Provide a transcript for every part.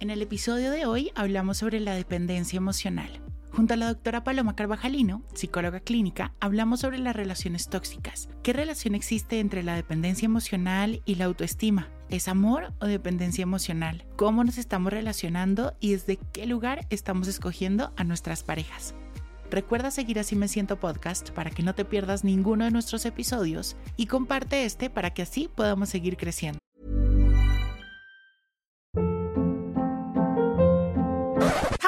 En el episodio de hoy hablamos sobre la dependencia emocional. Junto a la doctora Paloma Carvajalino, psicóloga clínica, hablamos sobre las relaciones tóxicas. ¿Qué relación existe entre la dependencia emocional y la autoestima? ¿Es amor o dependencia emocional? ¿Cómo nos estamos relacionando y desde qué lugar estamos escogiendo a nuestras parejas? Recuerda seguir Así Me Siento Podcast para que no te pierdas ninguno de nuestros episodios y comparte este para que así podamos seguir creciendo.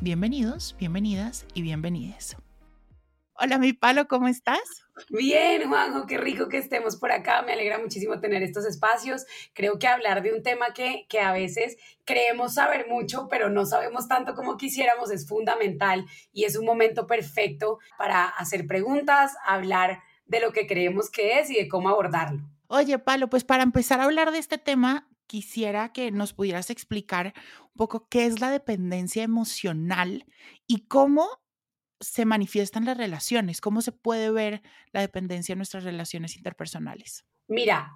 Bienvenidos, bienvenidas y bienvenides. Hola, mi palo, ¿cómo estás? Bien, Juanjo, qué rico que estemos por acá. Me alegra muchísimo tener estos espacios. Creo que hablar de un tema que, que a veces creemos saber mucho, pero no sabemos tanto como quisiéramos es fundamental y es un momento perfecto para hacer preguntas, hablar de lo que creemos que es y de cómo abordarlo. Oye, Palo, pues para empezar a hablar de este tema, quisiera que nos pudieras explicar poco qué es la dependencia emocional y cómo se manifiestan las relaciones, cómo se puede ver la dependencia en nuestras relaciones interpersonales. Mira,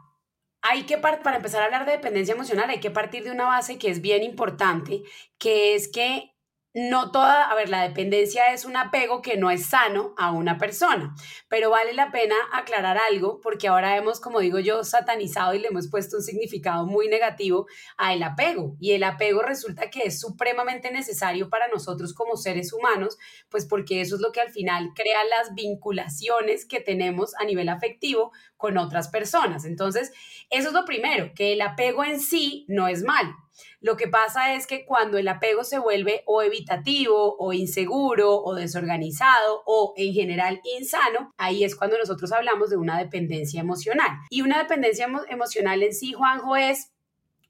hay que para empezar a hablar de dependencia emocional hay que partir de una base que es bien importante, que es que no toda, a ver, la dependencia es un apego que no es sano a una persona, pero vale la pena aclarar algo porque ahora hemos, como digo yo, satanizado y le hemos puesto un significado muy negativo a el apego y el apego resulta que es supremamente necesario para nosotros como seres humanos, pues porque eso es lo que al final crea las vinculaciones que tenemos a nivel afectivo con otras personas. Entonces, eso es lo primero, que el apego en sí no es mal, lo que pasa es que cuando el apego se vuelve o evitativo o inseguro o desorganizado o en general insano, ahí es cuando nosotros hablamos de una dependencia emocional. Y una dependencia emocional en sí, Juanjo, es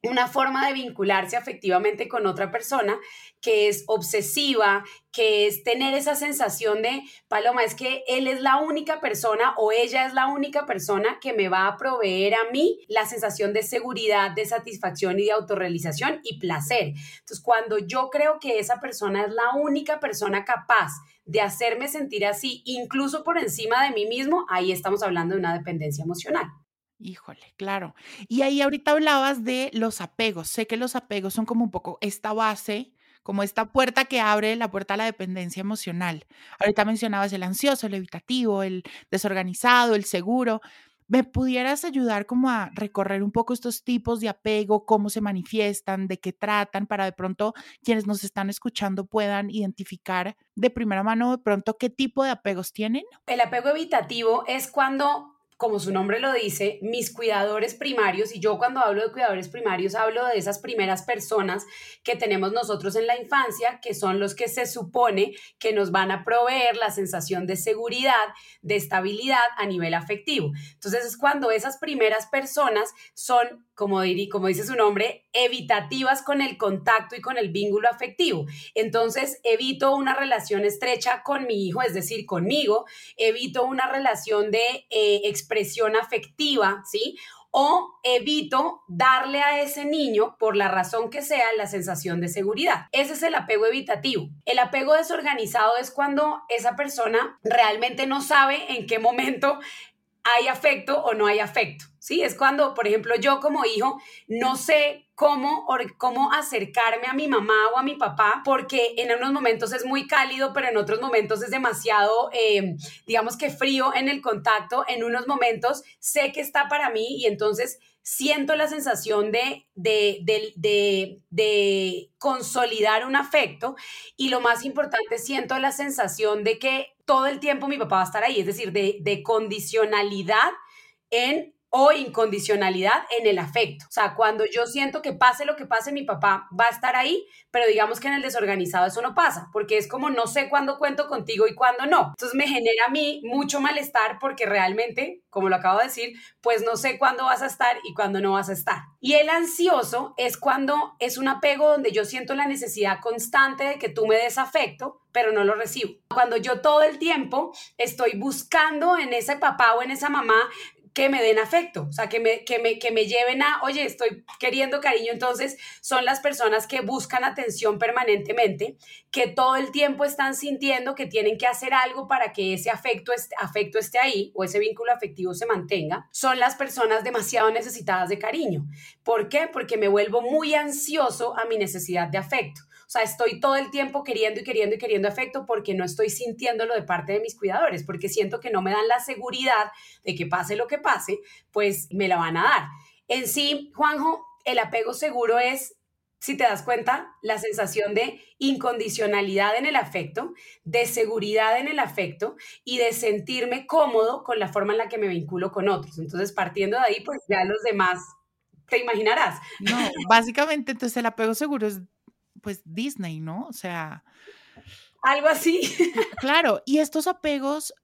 una forma de vincularse afectivamente con otra persona que es obsesiva, que es tener esa sensación de, Paloma, es que él es la única persona o ella es la única persona que me va a proveer a mí la sensación de seguridad, de satisfacción y de autorrealización y placer. Entonces, cuando yo creo que esa persona es la única persona capaz de hacerme sentir así, incluso por encima de mí mismo, ahí estamos hablando de una dependencia emocional. Híjole, claro. Y ahí ahorita hablabas de los apegos. Sé que los apegos son como un poco esta base, como esta puerta que abre la puerta a la dependencia emocional. Ahorita mencionabas el ansioso, el evitativo, el desorganizado, el seguro. ¿Me pudieras ayudar como a recorrer un poco estos tipos de apego, cómo se manifiestan, de qué tratan, para de pronto quienes nos están escuchando puedan identificar de primera mano de pronto qué tipo de apegos tienen? El apego evitativo es cuando como su nombre lo dice, mis cuidadores primarios, y yo cuando hablo de cuidadores primarios hablo de esas primeras personas que tenemos nosotros en la infancia, que son los que se supone que nos van a proveer la sensación de seguridad, de estabilidad a nivel afectivo. Entonces es cuando esas primeras personas son como, como dice su nombre, evitativas con el contacto y con el vínculo afectivo. Entonces, evito una relación estrecha con mi hijo, es decir, conmigo, evito una relación de eh, expresión afectiva, ¿sí? o evito darle a ese niño, por la razón que sea, la sensación de seguridad. Ese es el apego evitativo. El apego desorganizado es cuando esa persona realmente no sabe en qué momento hay afecto o no hay afecto. ¿sí? Es cuando, por ejemplo, yo como hijo no sé cómo, cómo acercarme a mi mamá o a mi papá, porque en unos momentos es muy cálido, pero en otros momentos es demasiado, em, digamos que frío en el contacto, en unos momentos sé que está para mí y entonces siento la sensación de, de, de, de, consolidar un afecto y lo más importante, siento la sensación de que todo el tiempo mi papá va a estar ahí, es decir, de, condicionalidad en o incondicionalidad en el afecto. O sea, cuando yo siento que pase lo que pase, mi papá va a estar ahí, pero digamos que en el desorganizado eso no pasa, porque es como no sé cuándo cuento contigo y cuándo no. Entonces me genera a mí mucho malestar porque realmente, como lo acabo de decir, pues no sé cuándo vas a estar y cuándo no vas a estar. Y el ansioso es cuando es un apego donde yo siento la necesidad constante de que tú me des afecto, pero no lo recibo. Cuando yo todo el tiempo estoy buscando en ese papá o en esa mamá que me den afecto, o sea, que me, que, me, que me lleven a, oye, estoy queriendo cariño, entonces son las personas que buscan atención permanentemente, que todo el tiempo están sintiendo que tienen que hacer algo para que ese afecto, este, afecto esté ahí o ese vínculo afectivo se mantenga, son las personas demasiado necesitadas de cariño. ¿Por qué? Porque me vuelvo muy ansioso a mi necesidad de afecto. Sea, estoy todo el tiempo queriendo y queriendo y queriendo afecto porque no estoy sintiéndolo de parte de mis cuidadores, porque siento que no me dan la seguridad de que pase lo que pase, pues me la van a dar. En sí, Juanjo, el apego seguro es si te das cuenta, la sensación de incondicionalidad en el afecto, de seguridad en el afecto y de sentirme cómodo con la forma en la que me vinculo con otros. Entonces, partiendo de ahí, pues ya los demás te imaginarás. No, básicamente, entonces el apego seguro es pues Disney, ¿no? O sea... Algo así. Claro, y estos apegos,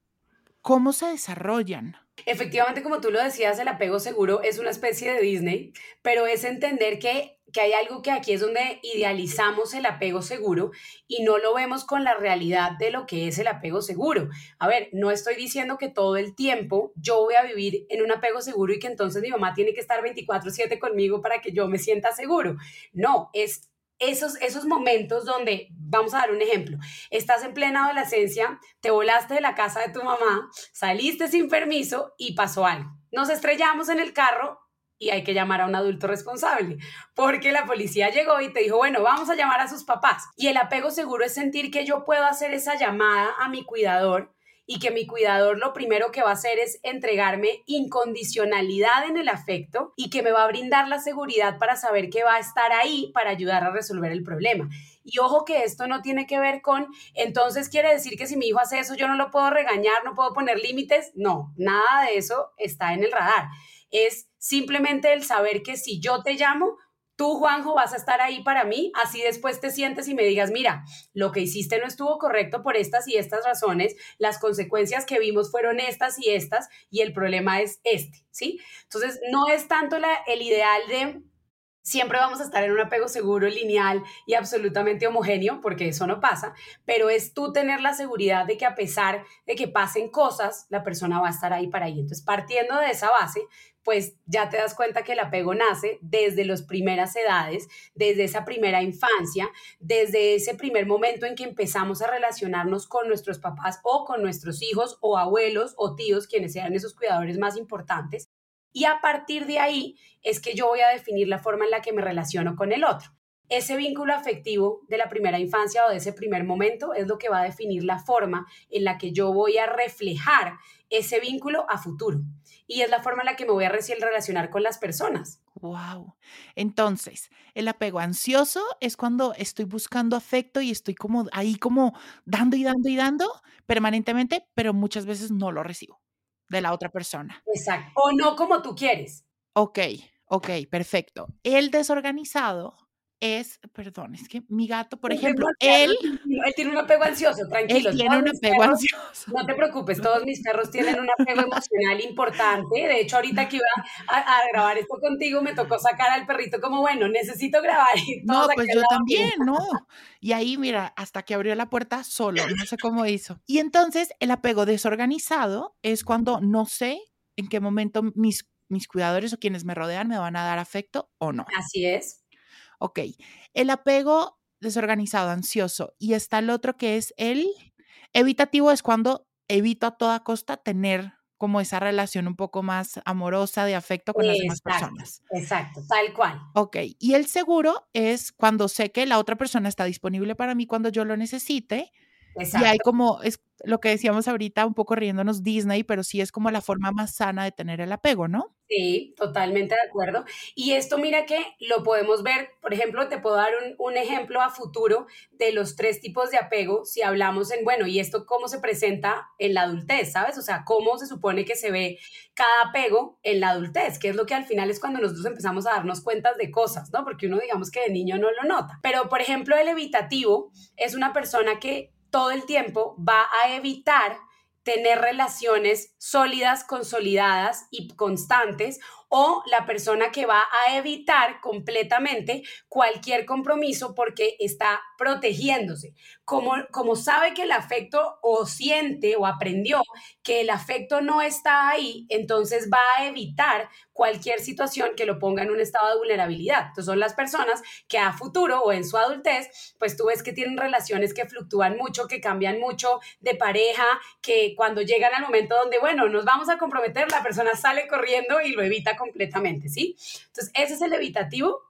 ¿cómo se desarrollan? Efectivamente, como tú lo decías, el apego seguro es una especie de Disney, pero es entender que, que, hay algo que aquí es donde idealizamos el apego seguro y no lo vemos con la realidad de lo que es el apego seguro. A ver, no estoy diciendo que todo el tiempo yo voy a vivir en un apego seguro y que entonces mi mamá tiene que estar 24/7 conmigo para que yo me sienta seguro. No, es esos, esos momentos donde, vamos a dar un ejemplo, estás en plena adolescencia, te volaste de la casa de tu mamá, saliste sin permiso y pasó algo. Nos estrellamos en el carro y hay que llamar a un adulto responsable, porque la policía llegó y te dijo, bueno, vamos a llamar a sus papás. Y el apego seguro es sentir que yo puedo hacer esa llamada a mi cuidador y que mi cuidador lo primero que va a hacer es entregarme incondicionalidad en el afecto y que me va a brindar la seguridad para saber que va a estar ahí para ayudar a resolver el problema. Y ojo que esto no tiene que ver con, entonces quiere decir que si mi hijo hace eso yo no lo puedo regañar, no puedo poner límites. No, nada de eso está en el radar. Es simplemente el saber que si yo te llamo, tú, Juanjo, vas a estar ahí para mí, así después te sientes y me digas, mira, lo que hiciste no estuvo correcto por estas y estas razones, las consecuencias que vimos fueron estas y estas, y el problema es este, ¿sí? Entonces, no es tanto el ideal de siempre vamos a estar en un apego seguro, lineal y absolutamente homogéneo, porque eso no pasa, pero es tú tener la seguridad de que a pesar de que pasen cosas, la persona va a estar ahí para ahí. Entonces, partiendo de esa base, pues ya te das cuenta que el apego nace desde las primeras edades, desde esa primera infancia, desde ese primer momento en que empezamos a relacionarnos con nuestros papás o con nuestros hijos o abuelos o tíos, quienes sean esos cuidadores más importantes. Y a partir de ahí es que yo voy a definir la forma en la que me relaciono con el otro. Ese vínculo afectivo de la primera infancia o de ese primer momento es lo que va a definir la forma en la que yo voy a reflejar ese vínculo a futuro y es la forma en la que me voy a relacionar con las personas. Wow. Entonces, el apego ansioso es cuando estoy buscando afecto y estoy como ahí como dando y dando y dando permanentemente, pero muchas veces no lo recibo. de la otra persona. Exacto. O no como tú quieres. Ok, ok, perfecto. El desorganizado es, perdón, es que mi gato, por ejemplo, él... Él tiene un apego ansioso, tranquilo. Él tiene un apego ansioso. No te preocupes, todos mis perros tienen un apego emocional importante. De hecho, ahorita que iba a, grabar esto contigo, me tocó sacar al perrito como, bueno, necesito grabar. no, pues yo también, no. Y ahí, mira, hasta que abrió la puerta solo, no sé cómo hizo. Y entonces, el apego desorganizado es cuando no sé en qué momento mis mis cuidadores o quienes me rodean me van a dar afecto o no. Así es. Ok, el apego desorganizado, ansioso, y está el otro que es el evitativo, es cuando evito a toda costa tener como esa relación un poco más amorosa de afecto con las demás personas. Exacto, tal cual. Ok, y el seguro es cuando sé que la otra persona está disponible para mí cuando yo lo necesite. Exacto. Y hay como, es lo que decíamos ahorita, un poco riéndonos Disney, pero sí es como la forma más sana de tener el apego, ¿no? Sí, totalmente de acuerdo. Y esto mira que lo podemos ver, por ejemplo, te puedo dar un, ejemplo a futuro de los tres tipos de apego si hablamos en, bueno, y esto cómo se presenta en la adultez, ¿sabes? O sea, cómo se supone que se ve cada apego en la adultez, que es lo que al final es cuando nosotros empezamos a darnos cuentas de cosas, ¿no? Porque uno digamos que de niño no lo nota. Pero, por ejemplo, el evitativo es una persona que todo el tiempo va a evitar tener relaciones sólidas, consolidadas y constantes o la persona que va a evitar completamente cualquier compromiso porque está protegiéndose. Como, como sabe que el afecto o siente o aprendió que el afecto no está ahí, entonces va a evitar cualquier situación que lo ponga en un estado de vulnerabilidad. Entonces son las personas que a futuro o en su adultez, pues tú ves que tienen relaciones que fluctúan mucho, que cambian mucho de pareja, que cuando llegan al momento donde, bueno, nos vamos a comprometer, la persona sale corriendo y lo evita completamente, ¿sí? Entonces, ese es el evitativo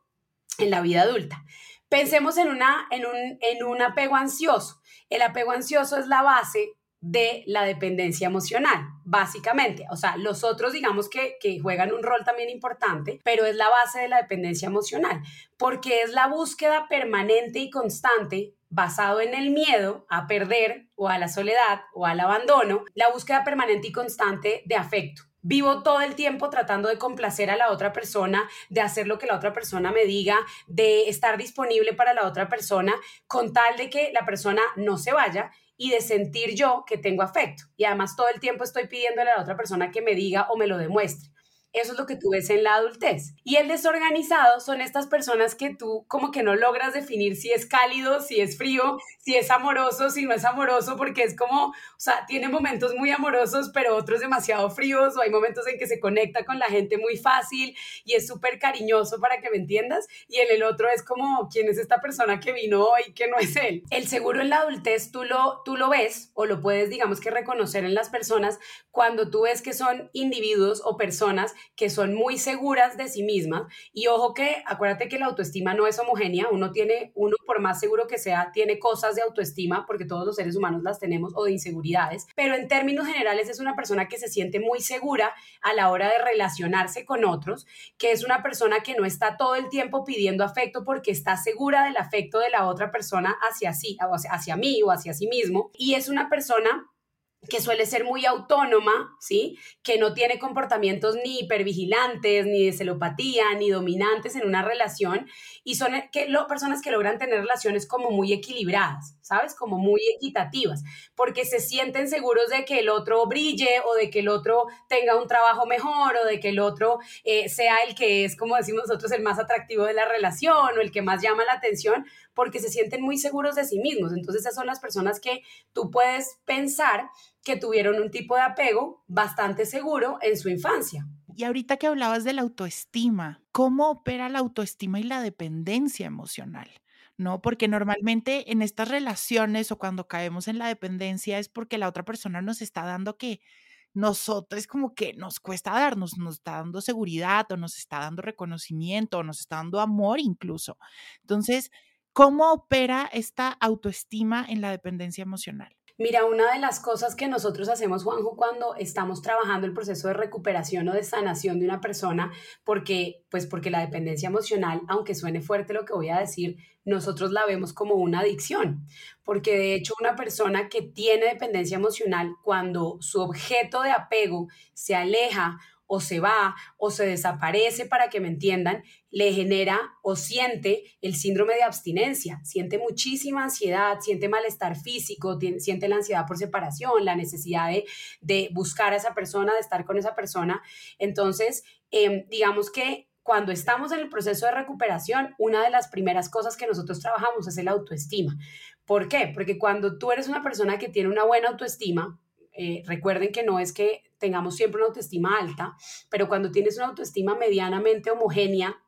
en la vida adulta. Pensemos en, una, en, un, en un apego ansioso. El apego ansioso es la base de la dependencia emocional, básicamente. O sea, los otros digamos que, que, juegan un rol también importante, pero es la base de la dependencia emocional, porque es la búsqueda permanente y constante basado en el miedo a perder o a la soledad o al abandono, la búsqueda permanente y constante de afecto. Vivo todo el tiempo tratando de complacer a la otra persona, de hacer lo que la otra persona me diga, de estar disponible para la otra persona, con tal de que la persona no se vaya y de sentir yo que tengo afecto. Y además todo el tiempo estoy pidiéndole a la otra persona que me diga o me lo demuestre. Eso es lo que tú ves en la adultez. Y el desorganizado son estas personas que tú como que no logras definir si es cálido, si es frío, si es amoroso, si no es amoroso, porque es como, o sea, tiene momentos muy amorosos, pero otros demasiado fríos, o hay momentos en que se conecta con la gente muy fácil y es súper cariñoso para que me entiendas, y en el otro es como, ¿quién es esta persona que vino hoy que no es él? El seguro en la adultez tú lo, tú lo ves o lo puedes, digamos que reconocer en las personas cuando tú ves que son individuos o personas que son muy seguras de sí mismas. Y ojo que, acuérdate que la autoestima no es homogénea, uno tiene, uno por más seguro que sea, tiene cosas de autoestima, porque todos los seres humanos las tenemos, o de inseguridades, pero en términos generales es una persona que se siente muy segura a la hora de relacionarse con otros, que es una persona que no está todo el tiempo pidiendo afecto porque está segura del afecto de la otra persona hacia sí, hacia mí o hacia sí mismo, y es una persona que suele ser muy autónoma, ¿sí? Que no tiene comportamientos ni hipervigilantes, ni de celopatía, ni dominantes en una relación, y son eh, que, lo, personas que logran tener relaciones como muy equilibradas, ¿sabes? Como muy equitativas, porque se sienten seguros de que el otro brille o de que el otro tenga un trabajo mejor o de que el otro eh, sea el que es, como decimos nosotros, el más atractivo de la relación o el que más llama la atención, porque se sienten muy seguros de sí mismos. Entonces esas son las personas que tú puedes pensar que tuvieron un tipo de apego bastante seguro en su infancia. Y ahorita que hablabas de la autoestima, ¿cómo opera la autoestima y la dependencia emocional? ¿no? Porque normalmente en estas relaciones o cuando caemos en la dependencia es porque la otra persona nos está dando que nosotros como que nos cuesta darnos, nos está dando seguridad o nos está dando reconocimiento o nos está dando amor incluso. Entonces, ¿Cómo opera esta autoestima en la dependencia emocional? Mira, una de las cosas que nosotros hacemos, Juanjo, cuando estamos trabajando el proceso de recuperación o de sanación de una persona, porque, pues porque la dependencia emocional, aunque suene fuerte lo que voy a decir, nosotros la vemos como una adicción, porque de hecho una persona que tiene dependencia emocional, cuando su objeto de apego se aleja o se va o se desaparece, para que me entiendan, le genera o siente el síndrome de abstinencia, siente muchísima ansiedad, siente malestar físico, siente la ansiedad por separación, la necesidad de, buscar a esa persona, de estar con esa persona. Entonces, em, digamos que cuando estamos en el proceso de recuperación, una de las primeras cosas que nosotros trabajamos es el autoestima. ¿Por qué? Porque cuando tú eres una persona que tiene una buena autoestima, eh, recuerden que no es que tengamos siempre una autoestima alta, pero cuando tienes una autoestima medianamente homogénea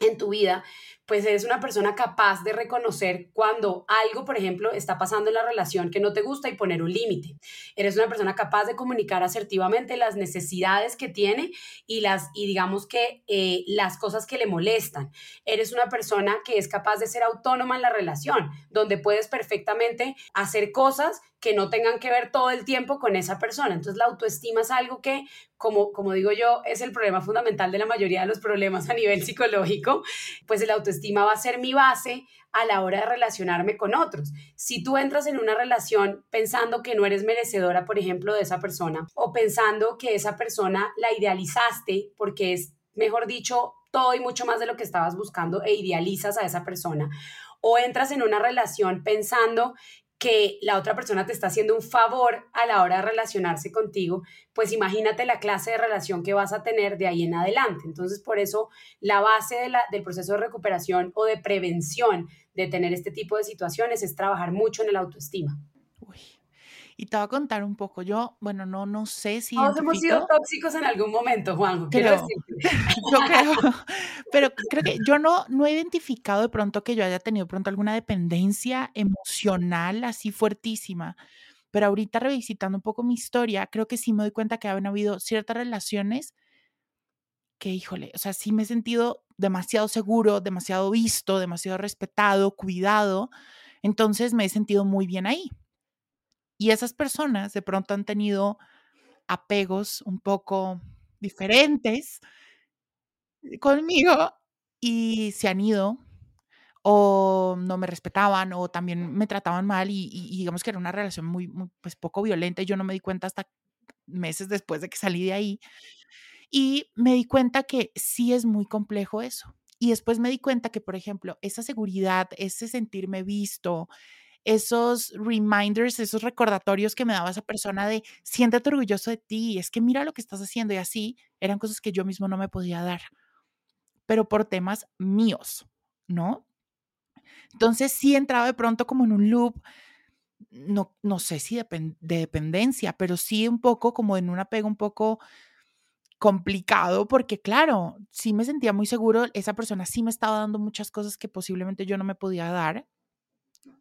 en tu vida, pues eres una persona capaz de reconocer cuando algo, por ejemplo, está pasando en la relación que no te gusta y poner un límite. Eres una persona capaz de comunicar asertivamente las necesidades que tiene y las y digamos que eh, las cosas que le molestan. Eres una persona que es capaz de ser autónoma en la relación, donde puedes perfectamente hacer cosas que no tengan que ver todo el tiempo con esa persona. Entonces la autoestima es algo que, como, como digo yo, es el problema fundamental de la mayoría de los problemas a nivel psicológico, pues el autoestima estima va a ser mi base a la hora de relacionarme con otros. Si tú entras en una relación pensando que no eres merecedora, por ejemplo, de esa persona, o pensando que esa persona la idealizaste porque es, mejor dicho, todo y mucho más de lo que estabas buscando e idealizas a esa persona, o entras en una relación pensando que la otra persona te está haciendo un favor a la hora de relacionarse contigo, pues imagínate la clase de relación que vas a tener de ahí en adelante. Entonces, por eso la base del proceso de recuperación o de prevención de tener este tipo de situaciones es trabajar mucho en el autoestima. Y te voy a contar un poco. Yo, bueno, no, no sé si. Todos hemos sido tóxicos en algún momento, Juan. Creo, yo creo. Pero creo que yo no, no he identificado de pronto que yo haya tenido pronto alguna dependencia emocional así fuertísima. Pero ahorita revisitando un poco mi historia, creo que sí me doy cuenta que habían habido ciertas relaciones que, híjole, o sea, sí me he sentido demasiado seguro, demasiado visto, demasiado respetado, cuidado. Entonces me he sentido muy bien ahí. Y esas personas de pronto han tenido apegos un poco diferentes conmigo y se han ido o no me respetaban o también me trataban mal y, digamos que era una relación muy, pues poco violenta y yo no me di cuenta hasta meses después de que salí de ahí y me di cuenta que sí es muy complejo eso. Y después me di cuenta que, por ejemplo, esa seguridad, ese sentirme visto, esos reminders, esos recordatorios que me daba esa persona de siéntate orgulloso de ti, es que mira lo que estás haciendo y así, eran cosas que yo mismo no me podía dar, pero por temas míos, ¿no? Entonces sí entraba de pronto como en un loop, no, no sé si de, de dependencia, pero sí un poco como en un apego un poco complicado porque claro, sí me sentía muy seguro, esa persona sí me estaba dando muchas cosas que posiblemente yo no me podía dar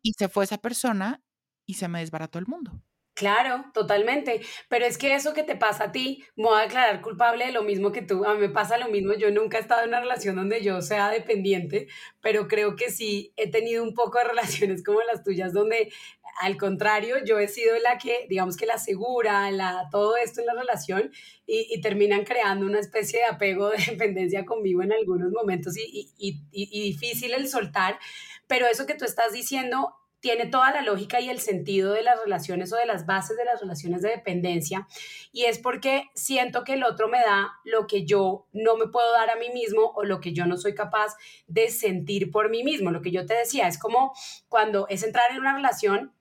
y se fue esa persona y se me desbarató el mundo. Claro, totalmente. Pero es que eso que te pasa a ti, me voy a declarar culpable de lo mismo que tú. A mí me pasa lo mismo. Yo nunca he estado en una relación donde yo sea dependiente, pero creo que sí he tenido un poco de relaciones como las tuyas, donde al contrario, yo he sido la que, digamos que la segura, la, todo esto en la relación y, y terminan creando una especie de apego de dependencia conmigo en algunos momentos y, y, y difícil el soltar. Pero eso que tú estás diciendo tiene toda la lógica y el sentido de las relaciones o de las bases de las relaciones de dependencia y es porque siento que el otro me da lo que yo no me puedo dar a mí mismo o lo que yo no soy capaz de sentir por mí mismo. Lo que yo te decía es como cuando es entrar en una relación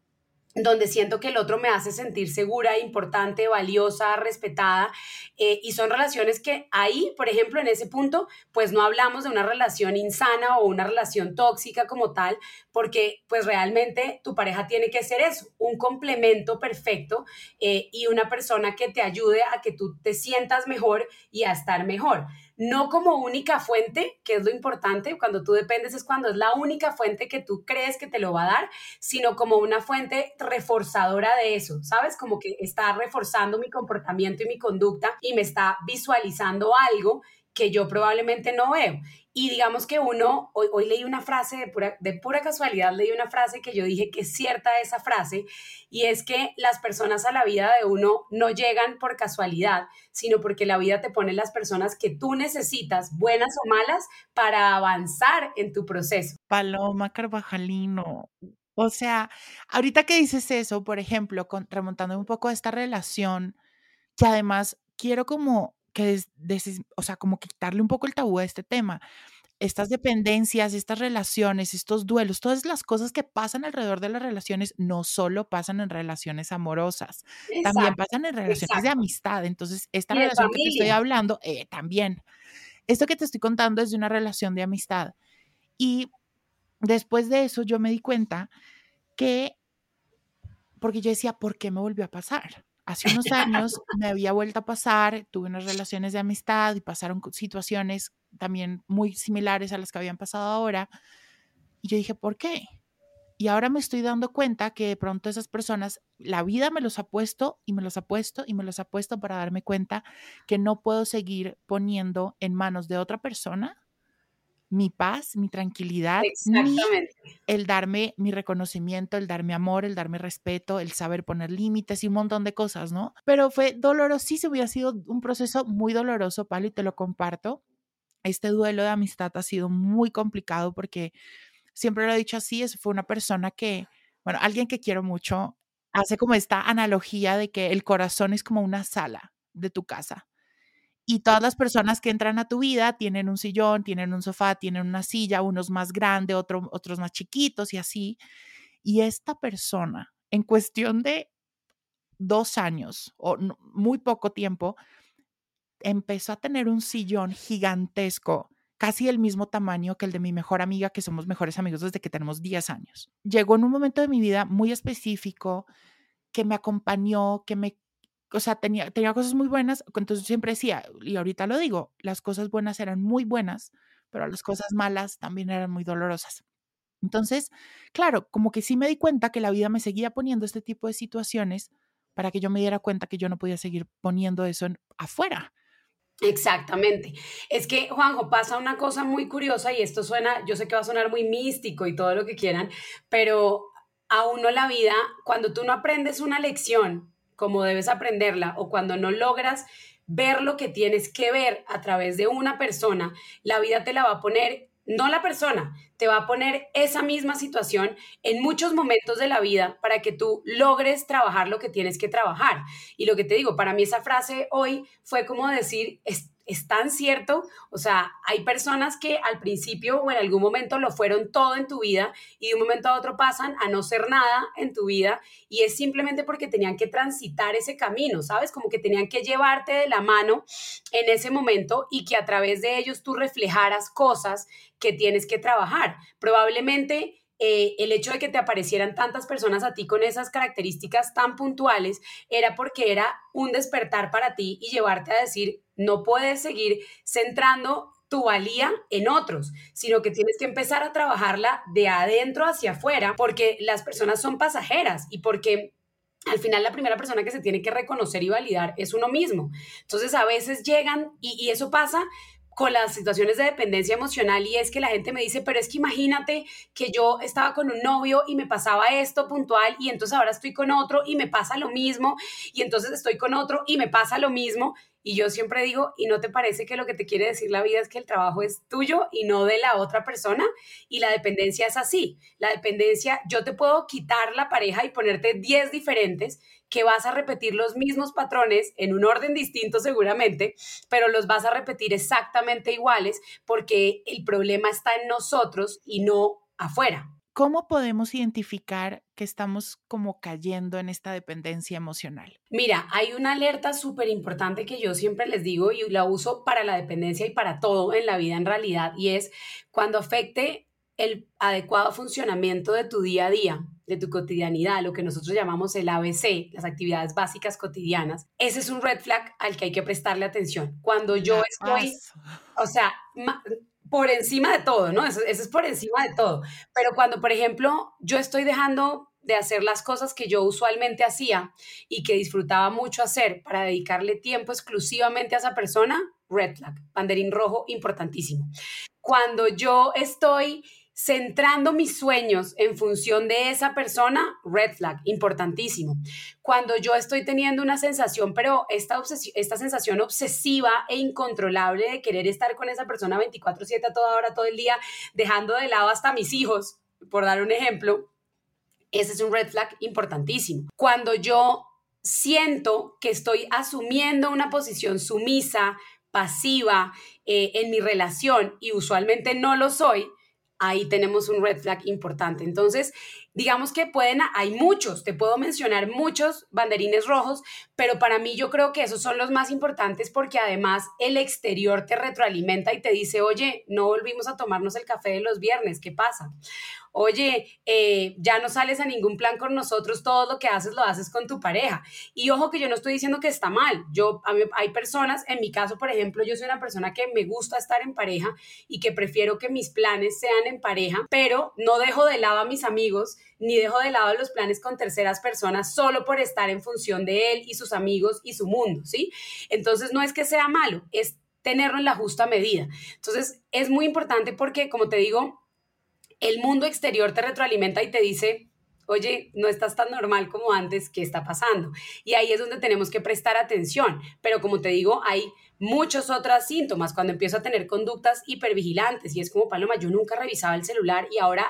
donde siento que el otro me hace sentir segura, importante, valiosa, respetada. Eh, y son relaciones que ahí, por ejemplo, en ese punto, pues no hablamos de una relación insana o una relación tóxica como tal, porque pues realmente tu pareja tiene que ser eso, un complemento perfecto eh, y una persona que te ayude a que tú te sientas mejor y a estar mejor no como única fuente, que es lo importante, cuando tú dependes es cuando es la única fuente que tú crees que te lo va a dar, sino como una fuente reforzadora de eso, ¿sabes? Como que está reforzando mi comportamiento y mi conducta y me está visualizando algo que yo probablemente no veo. Y digamos que uno, hoy, hoy leí una frase de pura, de pura casualidad, leí una frase que yo dije que es cierta esa frase, y es que las personas a la vida de uno no llegan por casualidad, sino porque la vida te pone las personas que tú necesitas, buenas o malas, para avanzar en tu proceso. Paloma Carvajalino. O sea, ahorita que dices eso, por ejemplo, con, remontando un poco a esta relación, que además quiero como que, o sea, como quitarle un poco el tabú a este tema. Estas dependencias, estas relaciones, estos duelos, todas las cosas que pasan alrededor de las relaciones no solo pasan en relaciones amorosas, también pasan en relaciones de amistad. Entonces, esta relación que te estoy hablando, eh, también. Esto que te estoy contando es de una relación de amistad. Y después de eso yo me di cuenta que, porque yo decía, ¿por qué me volvió a pasar? Hace unos años me había vuelto a pasar, tuve unas relaciones de amistad y pasaron situaciones también muy similares a las que habían pasado ahora. Y yo dije, ¿por qué? Y ahora me estoy dando cuenta que de pronto esas personas, la vida me los ha puesto y me los ha puesto y me los ha puesto para darme cuenta que no puedo seguir poniendo en manos de otra persona mi paz, mi tranquilidad, el darme mi reconocimiento, el darme amor, el darme respeto, el saber poner límites y un montón de cosas, ¿no? Pero fue dolorosísimo, hubiera sido un proceso muy doloroso, Palo, y te lo comparto. Este duelo de amistad ha sido muy complicado porque siempre lo he dicho así, es, fue una persona que, bueno, alguien que quiero mucho, hace como esta analogía de que el corazón es como una sala de tu casa y todas las personas que entran a tu vida tienen un sillón, tienen un sofá, tienen una silla, unos más grandes, otros más chiquitos y así. Y esta persona, en cuestión de dos años o muy poco tiempo, empezó a tener un sillón gigantesco, casi el mismo tamaño que el de mi mejor amiga, que somos mejores amigos desde que tenemos 10 años. Llegó en un momento de mi vida muy específico que me acompañó, que me o sea, tenía, tenía cosas muy buenas, entonces siempre decía, y ahorita lo digo, las cosas buenas eran muy buenas, pero las cosas malas también eran muy dolorosas. Entonces, claro, como que sí me di cuenta que la vida me seguía poniendo este tipo de situaciones para que yo me diera cuenta que yo no podía seguir poniendo eso afuera. Exactamente. Es que, Juanjo, pasa una cosa muy curiosa y esto suena, yo sé que va a sonar muy místico y todo lo que quieran, pero a uno la vida, cuando tú no aprendes una lección, como debes aprenderla o cuando no logras ver lo que tienes que ver a través de una persona, la vida te la va a poner, no la persona, te va a poner esa misma situación en muchos momentos de la vida para que tú logres trabajar lo que tienes que trabajar. Y lo que te digo, para mí esa frase hoy fue como decir, tan cierto, o sea, hay personas que al principio o en algún momento lo fueron todo en tu vida y de un momento a otro pasan a no ser nada en tu vida y es simplemente porque tenían que transitar ese camino, ¿sabes? Como que tenían que llevarte de la mano en ese momento y que a través de ellos tú reflejaras cosas que tienes que trabajar. Probablemente eh, el hecho de que te aparecieran tantas personas a ti con esas características tan puntuales era porque era un despertar para ti y llevarte a decir, no puedes seguir centrando tu valía en otros, sino que tienes que empezar a trabajarla de adentro hacia afuera, porque las personas son pasajeras y porque al final la primera persona que se tiene que reconocer y validar es uno mismo. Entonces a veces llegan y, y eso pasa con las situaciones de dependencia emocional y es que la gente me dice, pero es que imagínate que yo estaba con un novio y me pasaba esto puntual y entonces ahora estoy con otro y me pasa lo mismo y entonces estoy con otro y me pasa lo mismo y yo siempre digo, ¿y no te parece que lo que te quiere decir la vida es que el trabajo es tuyo y no de la otra persona? Y la dependencia es así. La dependencia, yo te puedo quitar la pareja y ponerte 10 diferentes que vas a repetir los mismos patrones en un orden distinto seguramente, pero los vas a repetir exactamente iguales porque el problema está en nosotros y no afuera. ¿Cómo podemos identificar que estamos como cayendo en esta dependencia emocional? Mira, hay una alerta súper importante que yo siempre les digo y la uso para la dependencia y para todo en la vida en realidad, y es cuando afecte el adecuado funcionamiento de tu día a día, de tu cotidianidad, lo que nosotros llamamos el ABC, las actividades básicas cotidianas, ese es un red flag al que hay que prestarle atención. Cuando yo estoy, o sea, por encima de todo, ¿no? Eso, es por encima de todo. Pero cuando, por ejemplo, yo estoy dejando de hacer las cosas que yo usualmente hacía y que disfrutaba mucho hacer para dedicarle tiempo exclusivamente a esa persona, red flag, banderín rojo importantísimo. Cuando yo estoy centrando mis sueños en función de esa persona, red flag, importantísimo. Cuando yo estoy teniendo una sensación, pero esta, esta sensación obsesiva e incontrolable de querer estar con esa persona 24/7 a toda hora, todo el día, dejando de lado hasta mis hijos, por dar un ejemplo, ese es un red flag importantísimo. Cuando yo siento que estoy asumiendo una posición sumisa, pasiva eh, en mi relación y usualmente no lo soy, ahí tenemos un red flag importante. Entonces, digamos que pueden, hay muchos, te puedo mencionar muchos banderines rojos, pero para mí yo creo que esos son los más importantes porque además el exterior te retroalimenta y te dice, oye, no volvimos a tomarnos el café de los viernes, ¿qué pasa? oye, eh, ya no sales a ningún plan con nosotros, todo lo que haces lo haces con tu pareja. Y ojo que yo no estoy diciendo que está mal. Yo, hay personas, en mi caso, por ejemplo, yo soy una persona que me gusta estar en pareja y que prefiero que mis planes sean en pareja, pero no dejo de lado a mis amigos ni dejo de lado los planes con terceras personas solo por estar en función de él y sus amigos y su mundo, ¿sí? Entonces no es que sea malo, es tenerlo en la justa medida. Entonces es muy importante porque, como te digo, el mundo exterior te retroalimenta y te dice, oye, no estás tan normal como antes, ¿qué está pasando? Y ahí es donde tenemos que prestar atención. Pero como te digo, hay muchos otros síntomas cuando empiezo a tener conductas hipervigilantes y es como, Paloma, yo nunca revisaba el celular y ahora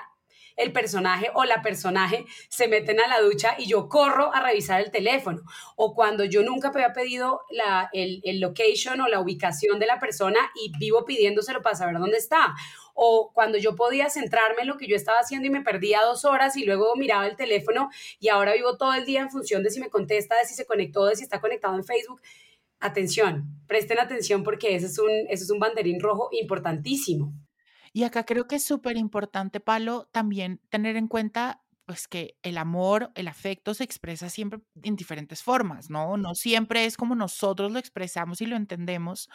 el personaje o la personaje se meten a la ducha y yo corro a revisar el teléfono. O cuando yo nunca había pedido la, el, el location o la ubicación de la persona y vivo pidiéndoselo para saber dónde está o cuando yo podía centrarme en lo que yo estaba haciendo y me perdía dos horas y luego miraba el teléfono y ahora vivo todo el día en función de si me contesta, de si se conectó, de si está conectado en Facebook. Atención, presten atención porque ese es un, ese es un banderín rojo importantísimo. Y acá creo que es súper importante, Palo, también tener en cuenta pues que el amor, el afecto se expresa siempre en diferentes formas, ¿no? No siempre es como nosotros lo expresamos y lo entendemos.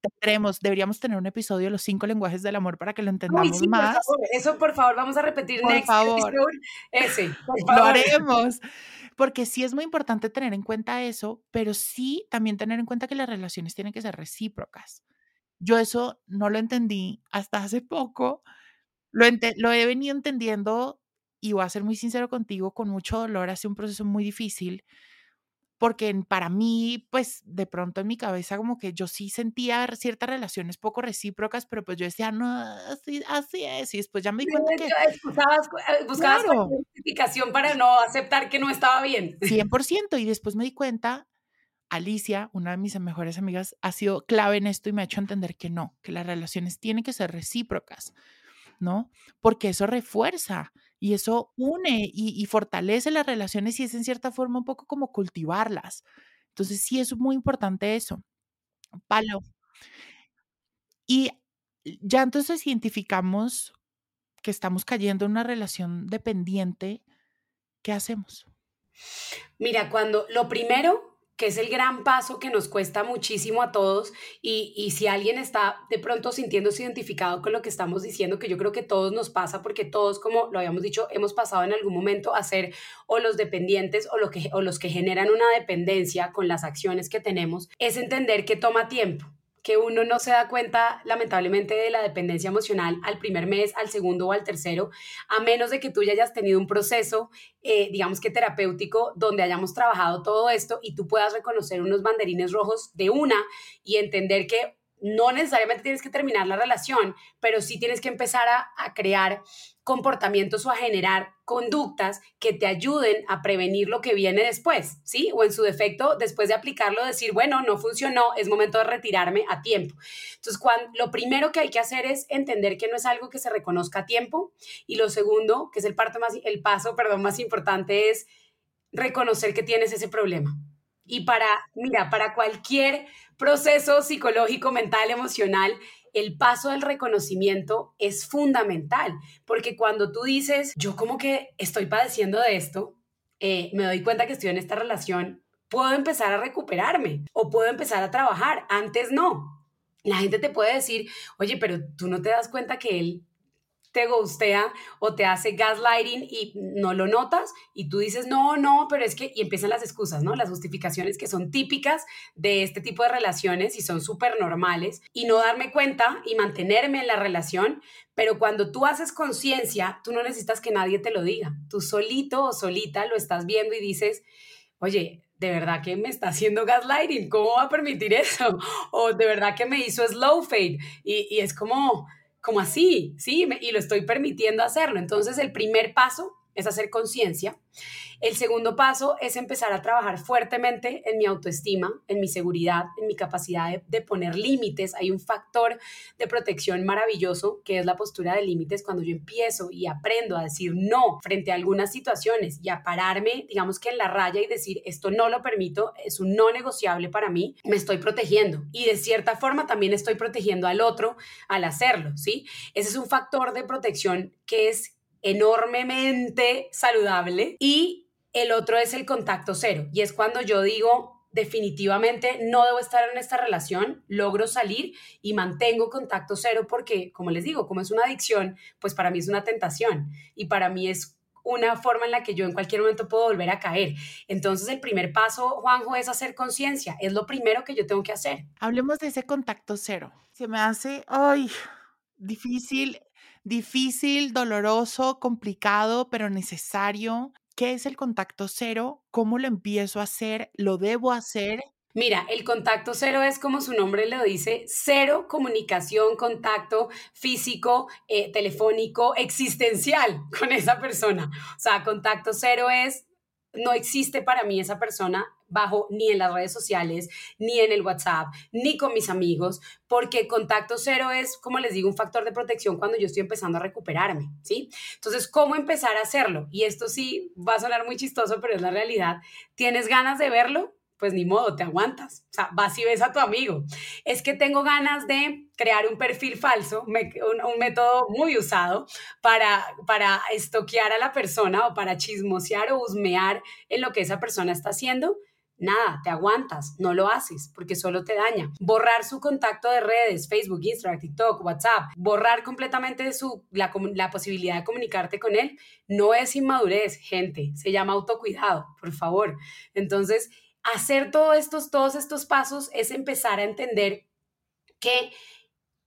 Tendremos, deberíamos tener un episodio de los cinco lenguajes del amor para que lo entendamos más. Eso, por favor, vamos a repetir por favor. Ese, Lo haremos. Porque sí es muy importante tener en cuenta eso, pero sí también tener en cuenta que las relaciones tienen que ser recíprocas. Yo eso no lo entendí hasta hace poco. Lo, lo he venido entendiendo y voy a ser muy sincero contigo, con mucho dolor, hace un proceso muy difícil, porque para mí, pues de pronto en mi cabeza como que yo sí sentía ciertas relaciones poco recíprocas, pero pues yo decía, no, así, así es, y después ya me di cuenta que... Buscabas, eh, buscabas claro. justificación para no aceptar que no estaba bien. 100%, y después me di cuenta Alicia, una de mis mejores amigas, ha sido clave en esto y me ha hecho entender que no, que las relaciones tienen que ser recíprocas, ¿no? Porque eso refuerza y eso une y, fortalece las relaciones y es en cierta forma un poco como cultivarlas. Entonces sí es muy importante eso. Palo. Y ya entonces identificamos que estamos cayendo en una relación dependiente, ¿qué hacemos? Mira, cuando lo primero que es el gran paso que nos cuesta muchísimo a todos y, y, si alguien está de pronto sintiéndose identificado con lo que estamos diciendo, que yo creo que todos nos pasa porque todos, como lo habíamos dicho, hemos pasado en algún momento a ser o los dependientes o, lo que, o los que generan una dependencia con las acciones que tenemos, es entender que toma tiempo que uno no se da cuenta lamentablemente de la dependencia emocional al primer mes, al segundo o al tercero, a menos de que tú ya hayas tenido un proceso, eh, digamos que terapéutico, donde hayamos trabajado todo esto y tú puedas reconocer unos banderines rojos de una y entender que no necesariamente tienes que terminar la relación, pero sí tienes que empezar a, a, crear comportamientos o a generar conductas que te ayuden a prevenir lo que viene después, ¿sí? O en su defecto, después de aplicarlo, decir, bueno, no funcionó, es momento de retirarme a tiempo. Entonces, cuando, lo primero que hay que hacer es entender que no es algo que se reconozca a tiempo y lo segundo, que es el, parto más, el paso perdón, más importante, es reconocer que tienes ese problema. Y para, mira, para cualquier proceso psicológico, mental, emocional, el paso del reconocimiento es fundamental, porque cuando tú dices, yo como que estoy padeciendo de esto, eh, me doy cuenta que estoy en esta relación, puedo empezar a recuperarme o puedo empezar a trabajar, antes no. La gente te puede decir, oye, pero tú no te das cuenta que él te gustea o te hace gaslighting y no lo notas y tú dices, no, no, pero es que, y empiezan las excusas, ¿no? Las justificaciones que son típicas de este tipo de relaciones y son súper normales y no darme cuenta y mantenerme en la relación, pero cuando tú haces conciencia, tú no necesitas que nadie te lo diga, tú solito o solita lo estás viendo y dices, oye, de verdad que me está haciendo gaslighting, ¿cómo va a permitir eso? O de verdad que me hizo slow fade y, y es como como así, ¿sí? Y lo estoy permitiendo hacerlo. Entonces, el primer paso es hacer conciencia. El segundo paso es empezar a trabajar fuertemente en mi autoestima, en mi seguridad, en mi capacidad de, poner límites. Hay un factor de protección maravilloso que es la postura de límites cuando yo empiezo y aprendo a decir no frente a algunas situaciones y a pararme, digamos que en la raya y decir esto no lo permito, es un no negociable para mí, me estoy protegiendo y de cierta forma también estoy protegiendo al otro al hacerlo, ¿sí? Ese es un factor de protección que es enormemente saludable y el otro es el contacto cero y es cuando yo digo definitivamente no debo estar en esta relación, logro salir y mantengo contacto cero porque, como les digo, como es una adicción, pues para mí es una tentación y para mí es una forma en la que yo en cualquier momento puedo volver a caer. Entonces el primer paso, Juanjo, es hacer conciencia, es lo primero que yo tengo que hacer. Hablemos de ese contacto cero. Se me hace, ay, difícil difícil, doloroso, complicado, pero necesario. ¿Qué es el contacto cero? ¿Cómo lo empiezo a hacer? ¿Lo debo hacer? Mira, el contacto cero es como su nombre lo dice, cero comunicación, contacto físico, eh, telefónico, existencial con esa persona. O sea, contacto cero es, no existe para mí esa persona bajo ni en las redes sociales, ni en el WhatsApp, ni con mis amigos, porque contacto cero es, como les digo, un factor de protección cuando yo estoy empezando a recuperarme, ¿sí? Entonces, ¿cómo empezar a hacerlo? Y esto sí va a sonar muy chistoso, pero es la realidad. ¿Tienes ganas de verlo? pues ni modo, te aguantas. O sea, vas y ves a tu amigo. Es que tengo ganas de crear un perfil falso, un, método muy usado para, para estoquear a la persona o para chismosear o husmear en lo que esa persona está haciendo. Nada, te aguantas, no lo haces porque solo te daña. Borrar su contacto de redes, Facebook, Instagram, TikTok, WhatsApp, borrar completamente su, la, la posibilidad de comunicarte con él, no es inmadurez, gente, se llama autocuidado, por favor. Entonces, hacer todos estos, todos estos pasos es empezar a entender que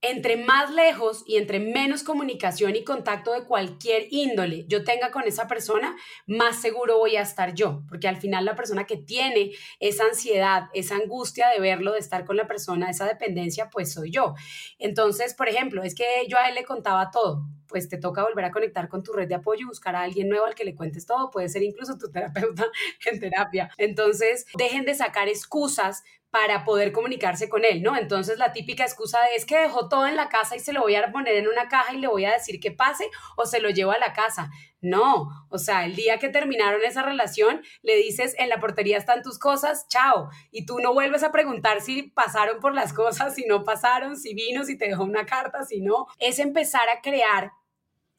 entre más lejos y entre menos comunicación y contacto de cualquier índole yo tenga con esa persona, más seguro voy a estar yo, porque al final la persona que tiene esa ansiedad, esa angustia de verlo, de estar con la persona, esa dependencia, pues soy yo. Entonces, por ejemplo, es que yo a él le contaba todo, pues te toca volver a conectar con tu red de apoyo, buscar a alguien nuevo al que le cuentes todo, puede ser incluso tu terapeuta en terapia. Entonces, dejen de sacar excusas para poder comunicarse con él, ¿no? Entonces la típica excusa es que dejó todo en la casa y se lo voy a poner en una caja y le voy a decir que pase o se lo llevo a la casa. No, o sea, el día que terminaron esa relación, le dices, en la portería están tus cosas, chao. Y tú no vuelves a preguntar si pasaron por las cosas, si no pasaron, si vino, si te dejó una carta, si no. Es empezar a crear,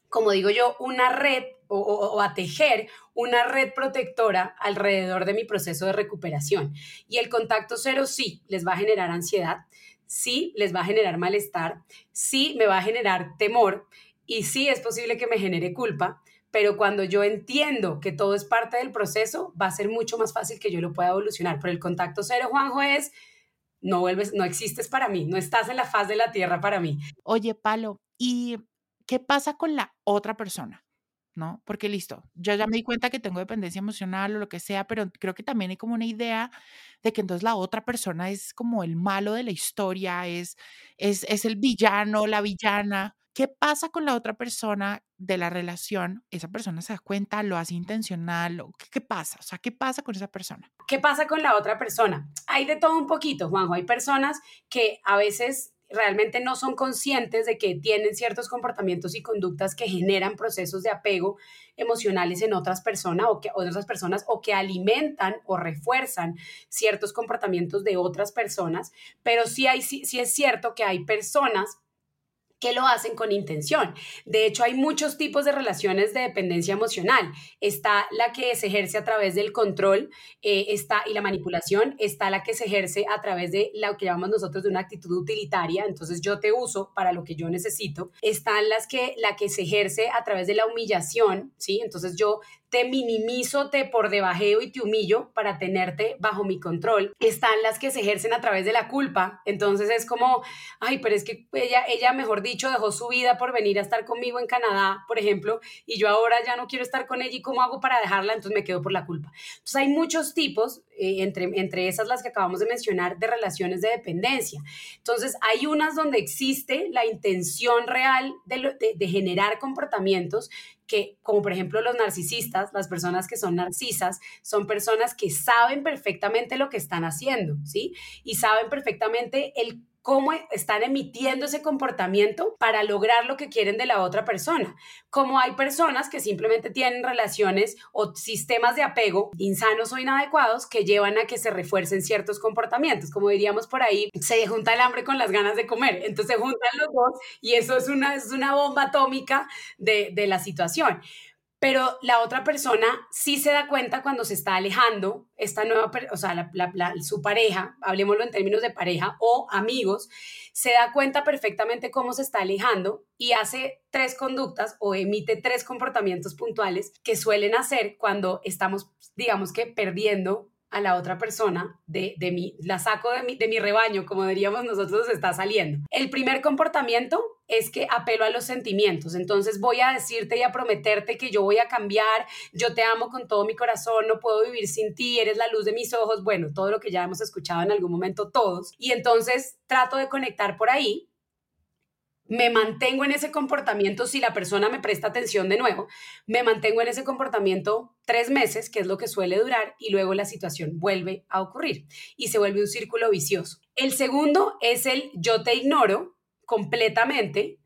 como digo yo, una red o, a tejer una red protectora alrededor de mi proceso de recuperación. Y el contacto cero sí les va a generar ansiedad, sí les va a generar malestar, sí me va a generar temor y sí es posible que me genere culpa, pero cuando yo entiendo que todo es parte del proceso, va a ser mucho más fácil que yo lo pueda evolucionar. Pero el contacto cero, Juanjo, es no vuelves, no existes para mí, no estás en la faz de la tierra para mí. Oye, Palo, ¿y qué pasa con la otra persona? ¿No? Porque listo, yo ya me di cuenta que tengo dependencia emocional o lo que sea, pero creo que también hay como una idea de que entonces la otra persona es como el malo de la historia, es, es, es el villano, la villana. ¿Qué pasa con la otra persona de la relación? ¿Esa persona se da cuenta, lo hace intencional? ¿Qué, ¿Qué pasa? O sea, ¿qué pasa con esa persona? ¿Qué pasa con la otra persona? Hay de todo un poquito, Juanjo. Hay personas que a veces realmente no son conscientes de que tienen ciertos comportamientos y conductas que generan procesos de apego emocionales en otras personas o que otras personas o que alimentan o refuerzan ciertos comportamientos de otras personas, pero sí hay sí, sí es cierto que hay personas que lo hacen con intención. De hecho, hay muchos tipos de relaciones de dependencia emocional. Está la que se ejerce a través del control eh, está, y la manipulación, está la que se ejerce a través de lo que llamamos nosotros de una actitud utilitaria, entonces yo te uso para lo que yo necesito. Están las que, la que se ejerce a través de la humillación, ¿sí? Entonces yo te minimizo, te por debajeo y te humillo para tenerte bajo mi control. Están las que se ejercen a través de la culpa. Entonces es como, ay, pero es que ella, ella, mejor dicho, dejó su vida por venir a estar conmigo en Canadá, por ejemplo, y yo ahora ya no quiero estar con ella y cómo hago para dejarla, entonces me quedo por la culpa. Entonces hay muchos tipos, eh, entre, entre esas las que acabamos de mencionar, de relaciones de dependencia. Entonces hay unas donde existe la intención real de, de generar comportamientos que, como por ejemplo los narcisistas, las personas que son narcisas, son personas que saben perfectamente lo que están haciendo, ¿sí? Y saben perfectamente el cómo están emitiendo ese comportamiento para lograr lo que quieren de la otra persona. Como hay personas que simplemente tienen relaciones o sistemas de apego insanos o inadecuados que llevan a que se refuercen ciertos comportamientos. Como diríamos por ahí, se junta el hambre con las ganas de comer. Entonces se juntan los dos y eso es una, es una bomba atómica de, de la situación pero la otra persona sí se da cuenta cuando se está alejando, esta nueva, o sea, su pareja, hablemoslo en términos de pareja o amigos, se da cuenta perfectamente cómo se está alejando y hace tres conductas o emite tres comportamientos puntuales que suelen hacer cuando estamos, digamos que, perdiendo a la otra persona de, de mi, la saco de mi, de mi rebaño, como diríamos nosotros, está saliendo. El primer comportamiento es que apelo a los sentimientos. Entonces voy a decirte y a prometerte que yo voy a cambiar, yo te amo con todo mi corazón, no puedo vivir sin ti, eres la luz de mis ojos, bueno, todo lo que ya hemos escuchado en algún momento todos. Y entonces trato de conectar por ahí me mantengo en ese comportamiento si la persona me presta atención de nuevo, me mantengo en ese comportamiento tres meses, que es lo que suele durar, y luego la situación vuelve a ocurrir y se vuelve un círculo vicioso. El segundo es el yo te ignoro completamente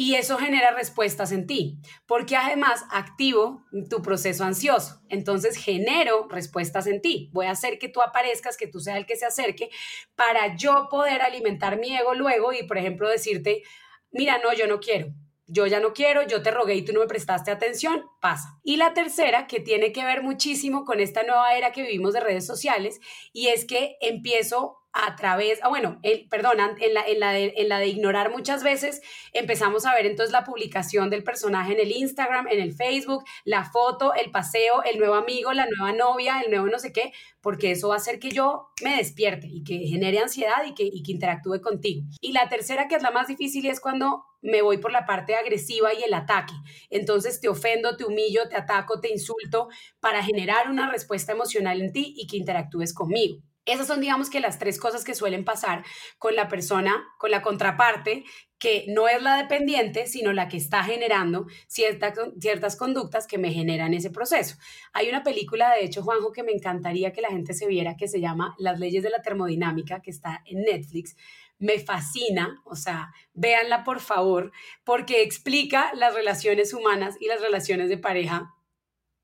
y eso genera respuestas en ti, porque además activo tu proceso ansioso. Entonces genero respuestas en ti. Voy a hacer que tú aparezcas, que tú seas el que se acerque, para yo poder alimentar mi ego luego y, por ejemplo, decirte, mira, no, yo no quiero. Yo ya no quiero, yo te rogué y tú no me prestaste atención, pasa. Y la tercera, que tiene que ver muchísimo con esta nueva era que vivimos de redes sociales, y es que empiezo a través, ah, bueno, el, perdón, en la, en, la de, en la de ignorar muchas veces, empezamos a ver entonces la publicación del personaje en el Instagram, en el Facebook, la foto, el paseo, el nuevo amigo, la nueva novia, el nuevo no sé qué, porque eso va a hacer que yo me despierte y que genere ansiedad y que, y que interactúe contigo. Y la tercera, que es la más difícil, es cuando me voy por la parte agresiva y el ataque. Entonces te ofendo, te humillo, te ataco, te insulto para generar una respuesta emocional en ti y que interactúes conmigo. Esas son, digamos que, las tres cosas que suelen pasar con la persona, con la contraparte, que no es la dependiente, sino la que está generando ciertas conductas que me generan ese proceso. Hay una película, de hecho, Juanjo, que me encantaría que la gente se viera, que se llama Las leyes de la termodinámica, que está en Netflix. Me fascina, o sea, véanla por favor, porque explica las relaciones humanas y las relaciones de pareja